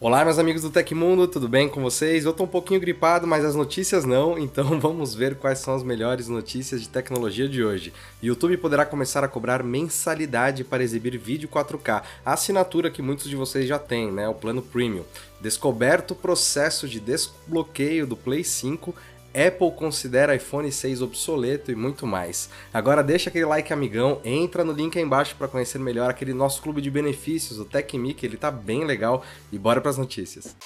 Olá, meus amigos do Tecmundo, tudo bem com vocês? Eu tô um pouquinho gripado, mas as notícias não, então vamos ver quais são as melhores notícias de tecnologia de hoje. YouTube poderá começar a cobrar mensalidade para exibir vídeo 4K, a assinatura que muitos de vocês já têm, né? O plano Premium. Descoberto o processo de desbloqueio do Play 5 Apple considera iPhone 6 obsoleto e muito mais. Agora deixa aquele like amigão, entra no link aí embaixo para conhecer melhor aquele nosso clube de benefícios, o TechMe, que ele tá bem legal, e bora para as notícias.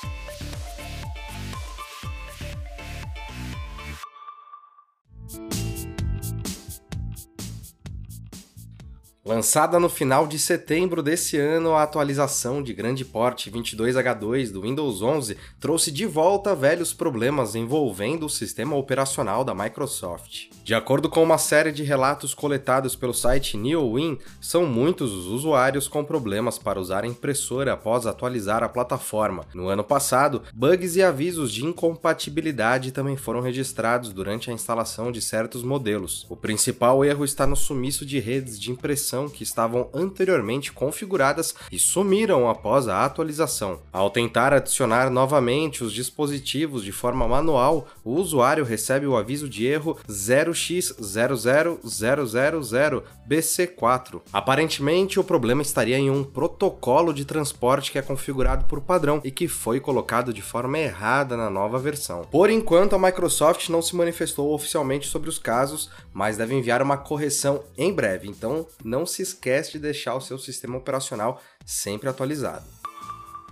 Lançada no final de setembro desse ano, a atualização de grande porte 22H2 do Windows 11 trouxe de volta velhos problemas envolvendo o sistema operacional da Microsoft. De acordo com uma série de relatos coletados pelo site NeoWin, são muitos os usuários com problemas para usar a impressora após atualizar a plataforma. No ano passado, bugs e avisos de incompatibilidade também foram registrados durante a instalação de certos modelos. O principal erro está no sumiço de redes de impressão que estavam anteriormente configuradas e sumiram após a atualização. Ao tentar adicionar novamente os dispositivos de forma manual, o usuário recebe o aviso de erro 0 0x00000BC4. Aparentemente, o problema estaria em um protocolo de transporte que é configurado por padrão e que foi colocado de forma errada na nova versão. Por enquanto, a Microsoft não se manifestou oficialmente sobre os casos, mas deve enviar uma correção em breve, então não se esquece de deixar o seu sistema operacional sempre atualizado.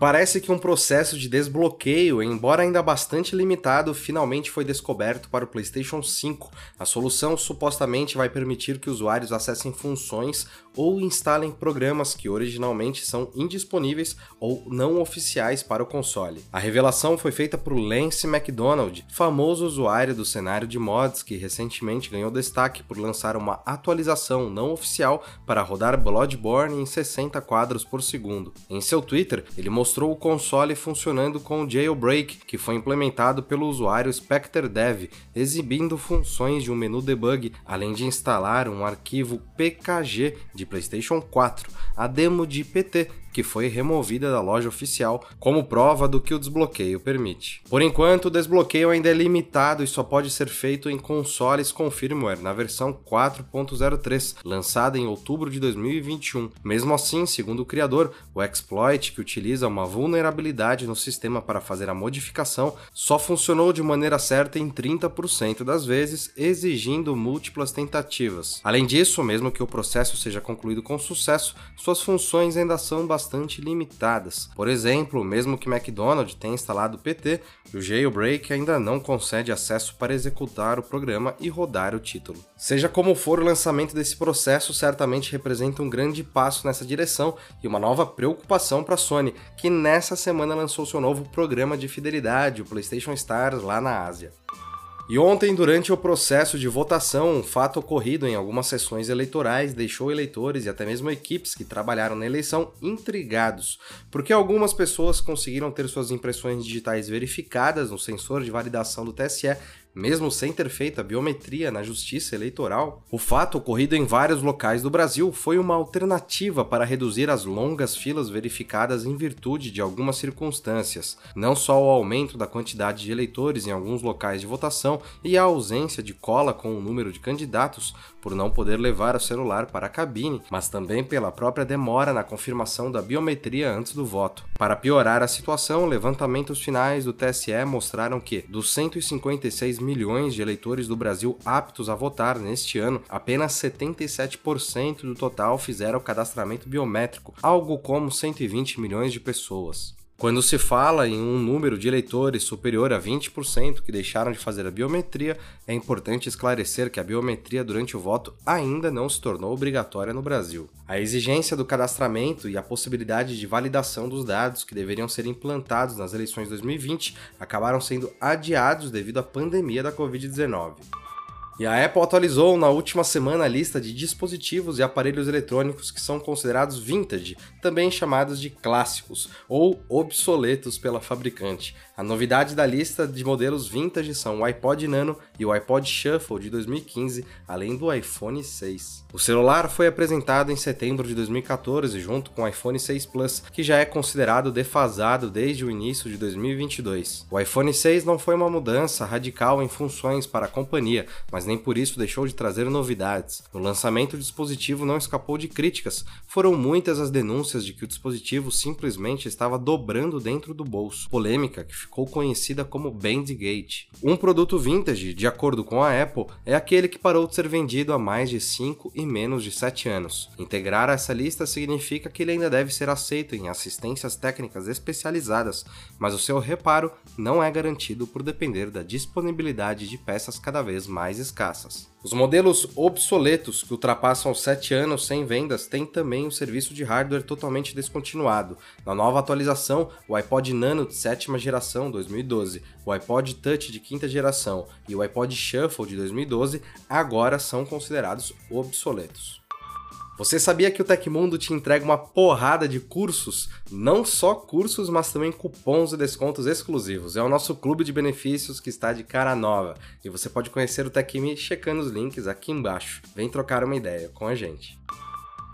Parece que um processo de desbloqueio, embora ainda bastante limitado, finalmente foi descoberto para o PlayStation 5. A solução supostamente vai permitir que usuários acessem funções ou instalem programas que originalmente são indisponíveis ou não oficiais para o console. A revelação foi feita por Lance McDonald, famoso usuário do cenário de mods que recentemente ganhou destaque por lançar uma atualização não oficial para rodar Bloodborne em 60 quadros por segundo. Em seu Twitter, ele mostrou o console funcionando com o jailbreak, que foi implementado pelo usuário Spectre Dev, exibindo funções de um menu debug, além de instalar um arquivo PKG de PlayStation 4, a demo de PT, que foi removida da loja oficial, como prova do que o desbloqueio permite. Por enquanto, o desbloqueio ainda é limitado e só pode ser feito em consoles com firmware na versão 4.03, lançada em outubro de 2021. Mesmo assim, segundo o criador, o exploit que utiliza uma vulnerabilidade no sistema para fazer a modificação só funcionou de maneira certa em 30% das vezes, exigindo múltiplas tentativas. Além disso, mesmo que o processo seja concluído com sucesso, suas funções ainda são bastante bastante limitadas. Por exemplo, mesmo que McDonald's tenha instalado o PT, o jailbreak ainda não concede acesso para executar o programa e rodar o título. Seja como for, o lançamento desse processo certamente representa um grande passo nessa direção e uma nova preocupação para a Sony, que nessa semana lançou seu novo programa de fidelidade, o PlayStation Stars, lá na Ásia. E ontem, durante o processo de votação, um fato ocorrido em algumas sessões eleitorais deixou eleitores e até mesmo equipes que trabalharam na eleição intrigados, porque algumas pessoas conseguiram ter suas impressões digitais verificadas no sensor de validação do TSE mesmo sem ter feito a biometria na justiça eleitoral. O fato ocorrido em vários locais do Brasil foi uma alternativa para reduzir as longas filas verificadas em virtude de algumas circunstâncias, não só o aumento da quantidade de eleitores em alguns locais de votação e a ausência de cola com o número de candidatos por não poder levar o celular para a cabine, mas também pela própria demora na confirmação da biometria antes do voto. Para piorar a situação, levantamentos finais do TSE mostraram que, dos 156 milhões de eleitores do Brasil aptos a votar neste ano, apenas 77% do total fizeram o cadastramento biométrico, algo como 120 milhões de pessoas. Quando se fala em um número de eleitores superior a 20% que deixaram de fazer a biometria, é importante esclarecer que a biometria durante o voto ainda não se tornou obrigatória no Brasil. A exigência do cadastramento e a possibilidade de validação dos dados que deveriam ser implantados nas eleições de 2020 acabaram sendo adiados devido à pandemia da Covid-19. E a Apple atualizou na última semana a lista de dispositivos e aparelhos eletrônicos que são considerados vintage, também chamados de clássicos ou obsoletos pela fabricante. A novidade da lista de modelos vintage são o iPod Nano e o iPod Shuffle de 2015, além do iPhone 6. O celular foi apresentado em setembro de 2014 junto com o iPhone 6 Plus, que já é considerado defasado desde o início de 2022. O iPhone 6 não foi uma mudança radical em funções para a companhia, mas nem por isso deixou de trazer novidades. No lançamento, o dispositivo não escapou de críticas. Foram muitas as denúncias de que o dispositivo simplesmente estava dobrando dentro do bolso. Polêmica que ficou conhecida como Bandgate. Um produto vintage, de acordo com a Apple, é aquele que parou de ser vendido há mais de 5 e menos de 7 anos. Integrar essa lista significa que ele ainda deve ser aceito em assistências técnicas especializadas, mas o seu reparo não é garantido por depender da disponibilidade de peças cada vez mais escassas. Os modelos obsoletos que ultrapassam os 7 anos sem vendas têm também o serviço de hardware totalmente descontinuado. Na nova atualização, o iPod Nano de sétima geração 2012, o iPod Touch de quinta geração e o iPod Shuffle de 2012 agora são considerados obsoletos. Você sabia que o Tecmundo te entrega uma porrada de cursos? Não só cursos, mas também cupons e descontos exclusivos. É o nosso clube de benefícios que está de cara nova. E você pode conhecer o TecMe checando os links aqui embaixo. Vem trocar uma ideia com a gente.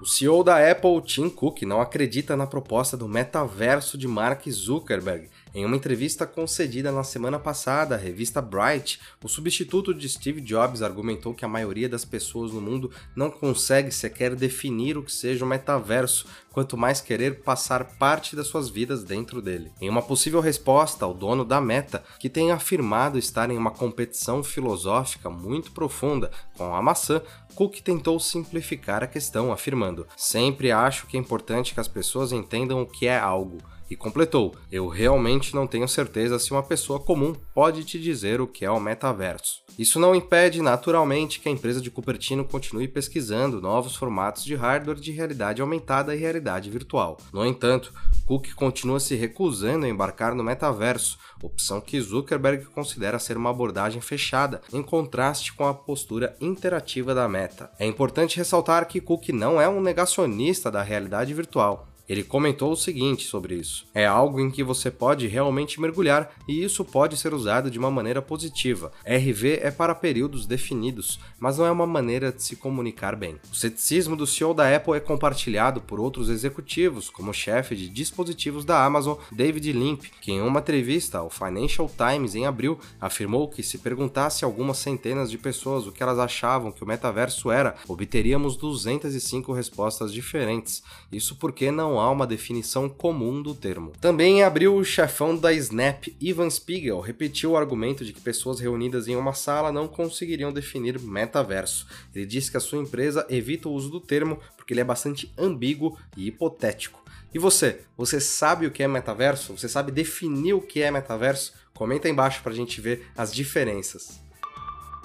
O CEO da Apple, Tim Cook, não acredita na proposta do metaverso de Mark Zuckerberg em uma entrevista concedida na semana passada à revista Bright, o substituto de Steve Jobs argumentou que a maioria das pessoas no mundo não consegue sequer definir o que seja o metaverso, quanto mais querer passar parte das suas vidas dentro dele. Em uma possível resposta ao dono da Meta, que tem afirmado estar em uma competição filosófica muito profunda com a maçã, Cook tentou simplificar a questão, afirmando: Sempre acho que é importante que as pessoas entendam o que é algo e completou: Eu realmente não tenho certeza se uma pessoa comum pode te dizer o que é o metaverso. Isso não impede, naturalmente, que a empresa de Cupertino continue pesquisando novos formatos de hardware de realidade aumentada e realidade virtual. No entanto, Cook continua se recusando a embarcar no metaverso, opção que Zuckerberg considera ser uma abordagem fechada, em contraste com a postura interativa da Meta. É importante ressaltar que Cook não é um negacionista da realidade virtual. Ele comentou o seguinte sobre isso: é algo em que você pode realmente mergulhar e isso pode ser usado de uma maneira positiva. RV é para períodos definidos, mas não é uma maneira de se comunicar bem. O ceticismo do CEO da Apple é compartilhado por outros executivos, como o chefe de dispositivos da Amazon, David Limp, que em uma entrevista ao Financial Times em abril afirmou que se perguntasse a algumas centenas de pessoas o que elas achavam que o metaverso era, obteríamos 205 respostas diferentes. Isso porque não há uma definição comum do termo. Também em abril, o chefão da Snap, Ivan Spiegel, repetiu o argumento de que pessoas reunidas em uma sala não conseguiriam definir metaverso. Ele disse que a sua empresa evita o uso do termo porque ele é bastante ambíguo e hipotético. E você? Você sabe o que é metaverso? Você sabe definir o que é metaverso? Comenta aí embaixo para a gente ver as diferenças.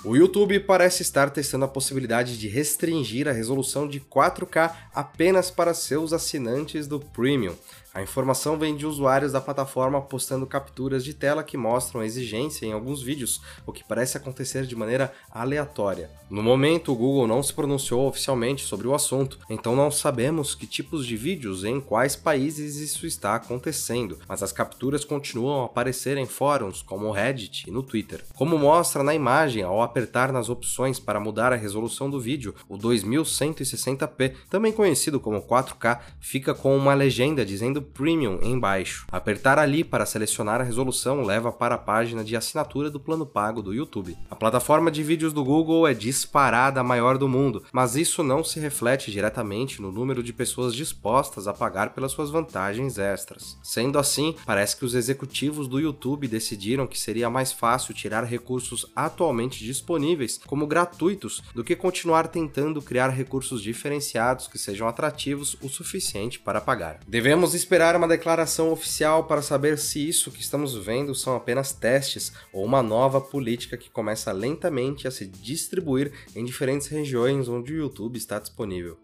O YouTube parece estar testando a possibilidade de restringir a resolução de 4K apenas para seus assinantes do Premium. A informação vem de usuários da plataforma postando capturas de tela que mostram a exigência em alguns vídeos, o que parece acontecer de maneira aleatória. No momento, o Google não se pronunciou oficialmente sobre o assunto, então não sabemos que tipos de vídeos e em quais países isso está acontecendo, mas as capturas continuam a aparecer em fóruns como o Reddit e no Twitter. Como mostra na imagem, ao apertar nas opções para mudar a resolução do vídeo, o 2160p, também conhecido como 4K, fica com uma legenda dizendo Premium embaixo. Apertar ali para selecionar a resolução leva para a página de assinatura do plano pago do YouTube. A plataforma de vídeos do Google é disparada a maior do mundo, mas isso não se reflete diretamente no número de pessoas dispostas a pagar pelas suas vantagens extras. Sendo assim, parece que os executivos do YouTube decidiram que seria mais fácil tirar recursos atualmente disponíveis como gratuitos do que continuar tentando criar recursos diferenciados que sejam atrativos o suficiente para pagar. Devemos esperar uma declaração oficial para saber se isso que estamos vendo são apenas testes ou uma nova política que começa lentamente a se distribuir em diferentes regiões onde o YouTube está disponível.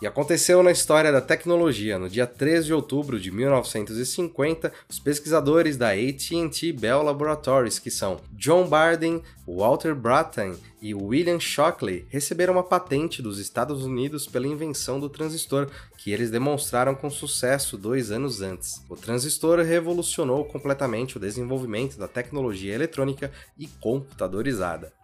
E aconteceu na história da tecnologia. No dia 13 de outubro de 1950, os pesquisadores da AT&T Bell Laboratories, que são John Barden, Walter Brattain e William Shockley, receberam uma patente dos Estados Unidos pela invenção do transistor, que eles demonstraram com sucesso dois anos antes. O transistor revolucionou completamente o desenvolvimento da tecnologia eletrônica e computadorizada.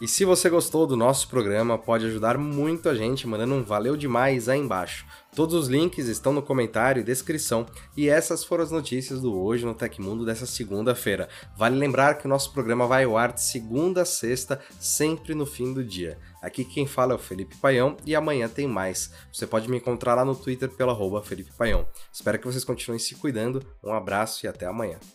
E se você gostou do nosso programa, pode ajudar muito a gente mandando um valeu demais aí embaixo. Todos os links estão no comentário e descrição. E essas foram as notícias do Hoje no Tecmundo dessa segunda-feira. Vale lembrar que o nosso programa vai ao ar de segunda a sexta, sempre no fim do dia. Aqui quem fala é o Felipe Paião e amanhã tem mais. Você pode me encontrar lá no Twitter arroba Felipe Paião. Espero que vocês continuem se cuidando. Um abraço e até amanhã.